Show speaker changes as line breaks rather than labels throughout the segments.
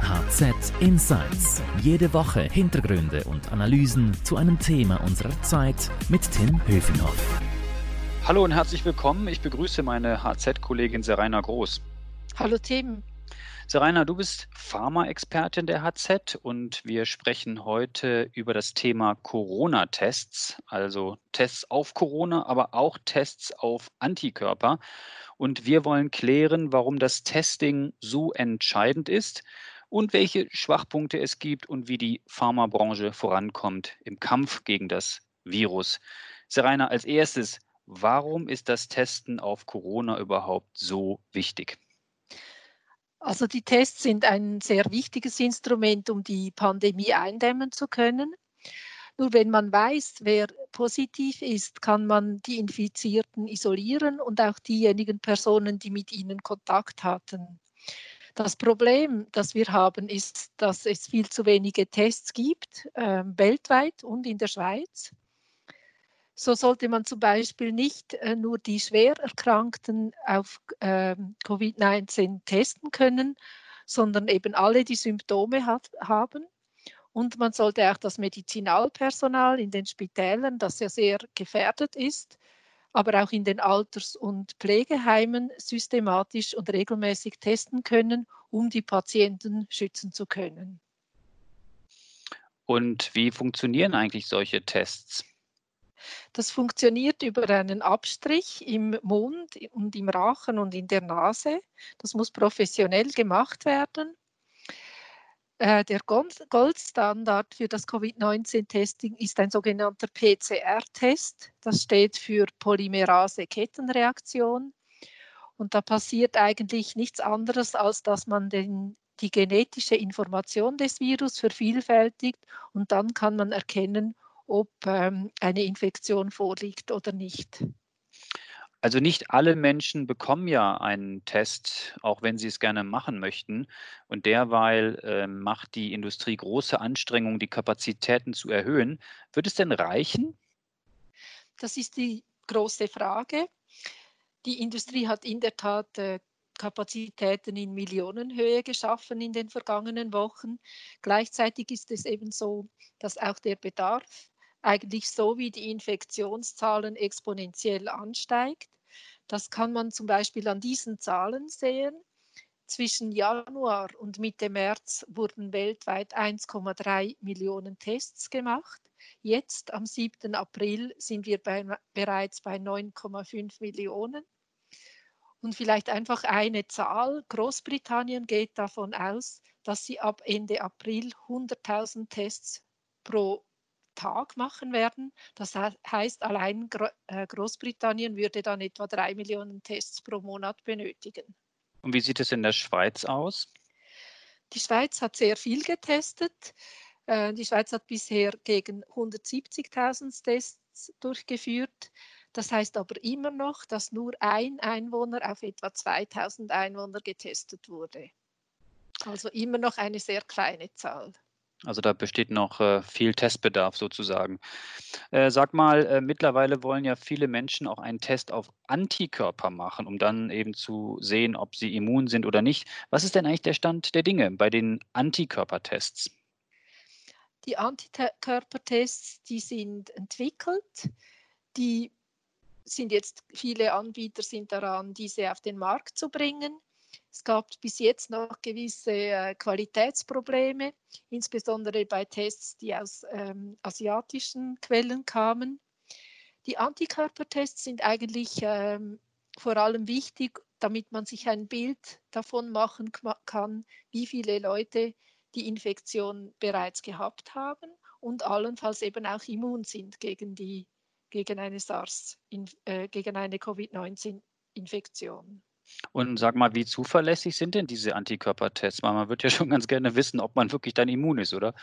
HZ Insights. Jede Woche Hintergründe und Analysen zu einem Thema unserer Zeit mit Tim Höfenhoff.
Hallo und herzlich willkommen. Ich begrüße meine HZ-Kollegin Serena Groß.
Hallo Tim.
Serena, du bist Pharma-Expertin der HZ und wir sprechen heute über das Thema Corona-Tests, also Tests auf Corona, aber auch Tests auf Antikörper. Und wir wollen klären, warum das Testing so entscheidend ist und welche Schwachpunkte es gibt und wie die Pharmabranche vorankommt im Kampf gegen das Virus. Serena, als erstes, warum ist das Testen auf Corona überhaupt so wichtig?
Also die Tests sind ein sehr wichtiges Instrument, um die Pandemie eindämmen zu können. Nur wenn man weiß, wer positiv ist, kann man die Infizierten isolieren und auch diejenigen Personen, die mit ihnen Kontakt hatten. Das Problem, das wir haben, ist, dass es viel zu wenige Tests gibt, äh, weltweit und in der Schweiz. So sollte man zum Beispiel nicht äh, nur die Schwererkrankten auf äh, Covid-19 testen können, sondern eben alle, die Symptome hat, haben. Und man sollte auch das Medizinalpersonal in den Spitälern, das ja sehr gefährdet ist, aber auch in den Alters- und Pflegeheimen systematisch und regelmäßig testen können, um die Patienten schützen zu können.
Und wie funktionieren eigentlich solche Tests?
Das funktioniert über einen Abstrich im Mund und im Rachen und in der Nase. Das muss professionell gemacht werden. Äh, der Goldstandard für das Covid-19-Testing ist ein sogenannter PCR-Test. Das steht für Polymerase-Kettenreaktion. Und da passiert eigentlich nichts anderes, als dass man den, die genetische Information des Virus vervielfältigt und dann kann man erkennen, ob ähm, eine Infektion vorliegt oder nicht.
Also nicht alle Menschen bekommen ja einen Test, auch wenn sie es gerne machen möchten. Und derweil äh, macht die Industrie große Anstrengungen, die Kapazitäten zu erhöhen. Wird es denn reichen?
Das ist die große Frage. Die Industrie hat in der Tat äh, Kapazitäten in Millionenhöhe geschaffen in den vergangenen Wochen. Gleichzeitig ist es eben so, dass auch der Bedarf eigentlich so wie die Infektionszahlen exponentiell ansteigt. Das kann man zum Beispiel an diesen Zahlen sehen. Zwischen Januar und Mitte März wurden weltweit 1,3 Millionen Tests gemacht. Jetzt am 7. April sind wir bei, bereits bei 9,5 Millionen. Und vielleicht einfach eine Zahl. Großbritannien geht davon aus, dass sie ab Ende April 100.000 Tests pro Tag machen werden. Das heißt, allein äh, Großbritannien würde dann etwa drei Millionen Tests pro Monat benötigen.
Und wie sieht es in der Schweiz aus?
Die Schweiz hat sehr viel getestet. Äh, die Schweiz hat bisher gegen 170.000 Tests durchgeführt. Das heißt aber immer noch, dass nur ein Einwohner auf etwa 2000 Einwohner getestet wurde. Also immer noch eine sehr kleine Zahl.
Also da besteht noch äh, viel Testbedarf sozusagen. Äh, sag mal, äh, mittlerweile wollen ja viele Menschen auch einen Test auf Antikörper machen, um dann eben zu sehen, ob sie immun sind oder nicht. Was ist denn eigentlich der Stand der Dinge bei den Antikörpertests?
Die Antikörpertests, die sind entwickelt, die sind jetzt, viele Anbieter sind daran, diese auf den Markt zu bringen. Es gab bis jetzt noch gewisse äh, Qualitätsprobleme, insbesondere bei Tests, die aus ähm, asiatischen Quellen kamen. Die Antikörpertests sind eigentlich ähm, vor allem wichtig, damit man sich ein Bild davon machen kann, wie viele Leute die Infektion bereits gehabt haben und allenfalls eben auch immun sind gegen, die, gegen eine SARS, äh, gegen eine Covid-19-Infektion.
Und sag mal, wie zuverlässig sind denn diese Antikörpertests? Weil man wird ja schon ganz gerne wissen, ob man wirklich dann immun ist, oder?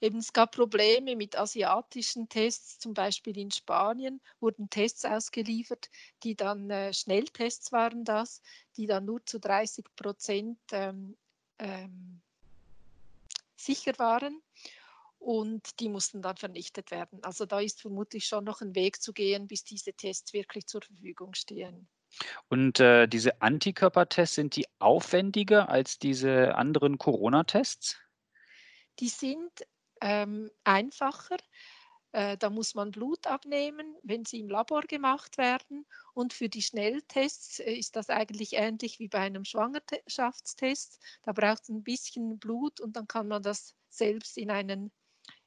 Eben, es gab Probleme mit asiatischen Tests, zum Beispiel in Spanien wurden Tests ausgeliefert, die dann äh, Schnelltests waren das, die dann nur zu 30 Prozent ähm, ähm, sicher waren und die mussten dann vernichtet werden. Also da ist vermutlich schon noch ein Weg zu gehen, bis diese Tests wirklich zur Verfügung stehen.
Und äh, diese Antikörpertests, sind die aufwendiger als diese anderen Corona-Tests?
Die sind ähm, einfacher. Äh, da muss man Blut abnehmen, wenn sie im Labor gemacht werden. Und für die Schnelltests äh, ist das eigentlich ähnlich wie bei einem Schwangerschaftstest. Da braucht es ein bisschen Blut und dann kann man das selbst in, einen,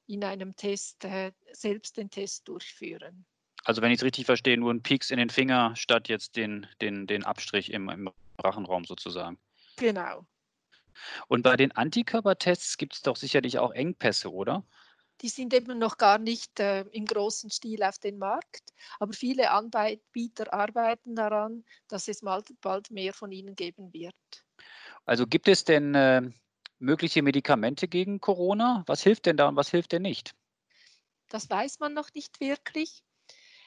in einem Test, äh, selbst den Test durchführen.
Also wenn ich es richtig verstehe, nur ein Pieks in den Finger statt jetzt den, den, den Abstrich im, im Rachenraum sozusagen.
Genau.
Und bei den Antikörpertests gibt es doch sicherlich auch Engpässe, oder?
Die sind eben noch gar nicht äh, im großen Stil auf den Markt, aber viele Anbieter arbeiten daran, dass es mal, bald mehr von ihnen geben wird.
Also gibt es denn äh, mögliche Medikamente gegen Corona? Was hilft denn da und was hilft denn nicht?
Das weiß man noch nicht wirklich.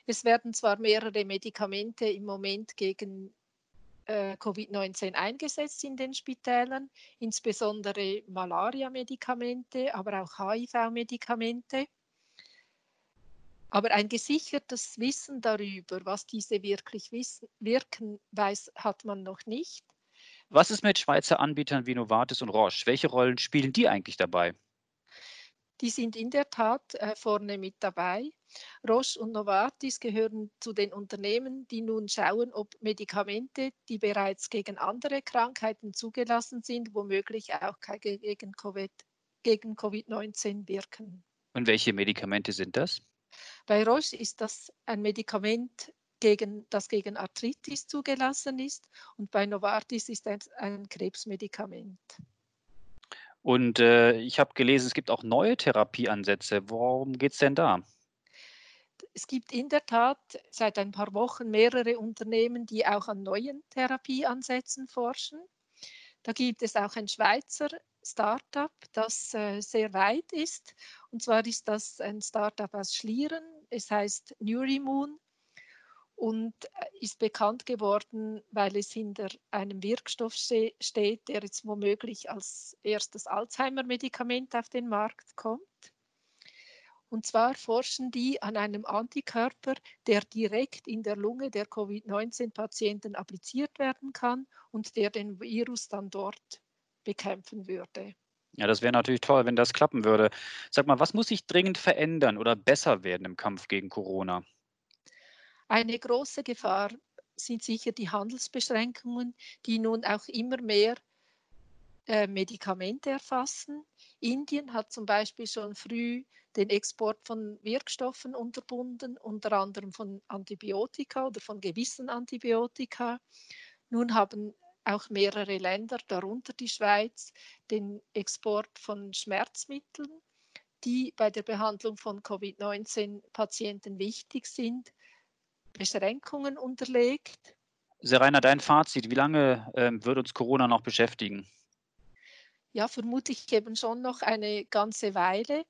Es werden zwar mehrere Medikamente im Moment gegen äh, Covid-19 eingesetzt in den Spitälern, insbesondere Malaria-Medikamente, aber auch HIV-Medikamente. Aber ein gesichertes Wissen darüber, was diese wirklich wissen, wirken, weiß, hat man noch nicht.
Was ist mit Schweizer Anbietern wie Novartis und Roche? Welche Rollen spielen die eigentlich dabei?
Die sind in der Tat äh, vorne mit dabei. Roche und Novartis gehören zu den Unternehmen, die nun schauen, ob Medikamente, die bereits gegen andere Krankheiten zugelassen sind, womöglich auch gegen Covid-19 wirken.
Und welche Medikamente sind das?
Bei Roche ist das ein Medikament, gegen, das gegen Arthritis zugelassen ist und bei Novartis ist es ein Krebsmedikament.
Und äh, ich habe gelesen, es gibt auch neue Therapieansätze. Worum geht es denn da?
Es gibt in der Tat seit ein paar Wochen mehrere Unternehmen, die auch an neuen Therapieansätzen forschen. Da gibt es auch ein Schweizer Startup, das äh, sehr weit ist. Und zwar ist das ein Startup aus Schlieren. Es heißt Neurimoon und äh, ist bekannt geworden, weil es hinter einem Wirkstoff steht, der jetzt womöglich als erstes Alzheimer-Medikament auf den Markt kommt. Und zwar forschen die an einem Antikörper, der direkt in der Lunge der Covid-19-Patienten appliziert werden kann und der den Virus dann dort bekämpfen würde.
Ja, das wäre natürlich toll, wenn das klappen würde. Sag mal, was muss sich dringend verändern oder besser werden im Kampf gegen Corona?
Eine große Gefahr sind sicher die Handelsbeschränkungen, die nun auch immer mehr äh, Medikamente erfassen. Indien hat zum Beispiel schon früh den Export von Wirkstoffen unterbunden, unter anderem von Antibiotika oder von gewissen Antibiotika. Nun haben auch mehrere Länder, darunter die Schweiz, den Export von Schmerzmitteln, die bei der Behandlung von Covid-19-Patienten wichtig sind, Beschränkungen unterlegt.
Serena, dein Fazit, wie lange ähm, wird uns Corona noch beschäftigen?
Ja, vermutlich eben schon noch eine ganze Weile.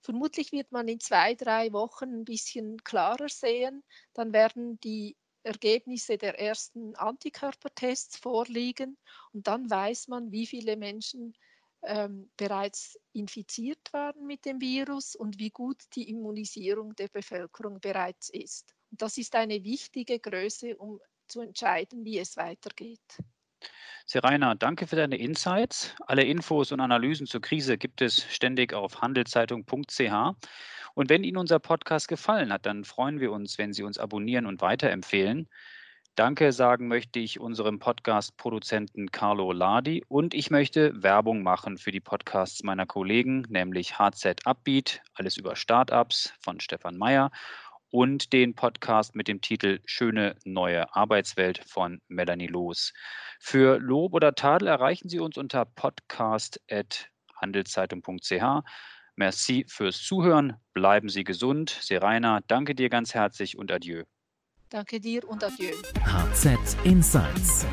Vermutlich wird man in zwei, drei Wochen ein bisschen klarer sehen. Dann werden die Ergebnisse der ersten Antikörpertests vorliegen und dann weiß man, wie viele Menschen ähm, bereits infiziert waren mit dem Virus und wie gut die Immunisierung der Bevölkerung bereits ist. Das ist eine wichtige Größe, um zu entscheiden, wie es weitergeht.
Serena, danke für deine Insights. Alle Infos und Analysen zur Krise gibt es ständig auf handelszeitung.ch. Und wenn Ihnen unser Podcast gefallen hat, dann freuen wir uns, wenn Sie uns abonnieren und weiterempfehlen. Danke sagen möchte ich unserem Podcast-Produzenten Carlo Ladi und ich möchte Werbung machen für die Podcasts meiner Kollegen, nämlich HZ Upbeat, alles über Startups von Stefan Meyer und den Podcast mit dem Titel Schöne neue Arbeitswelt von Melanie Loos. Für Lob oder Tadel erreichen Sie uns unter podcast.handelszeitung.ch. Merci fürs Zuhören. Bleiben Sie gesund. Seraina, danke dir ganz herzlich und adieu.
Danke dir und adieu.
HZ Insights.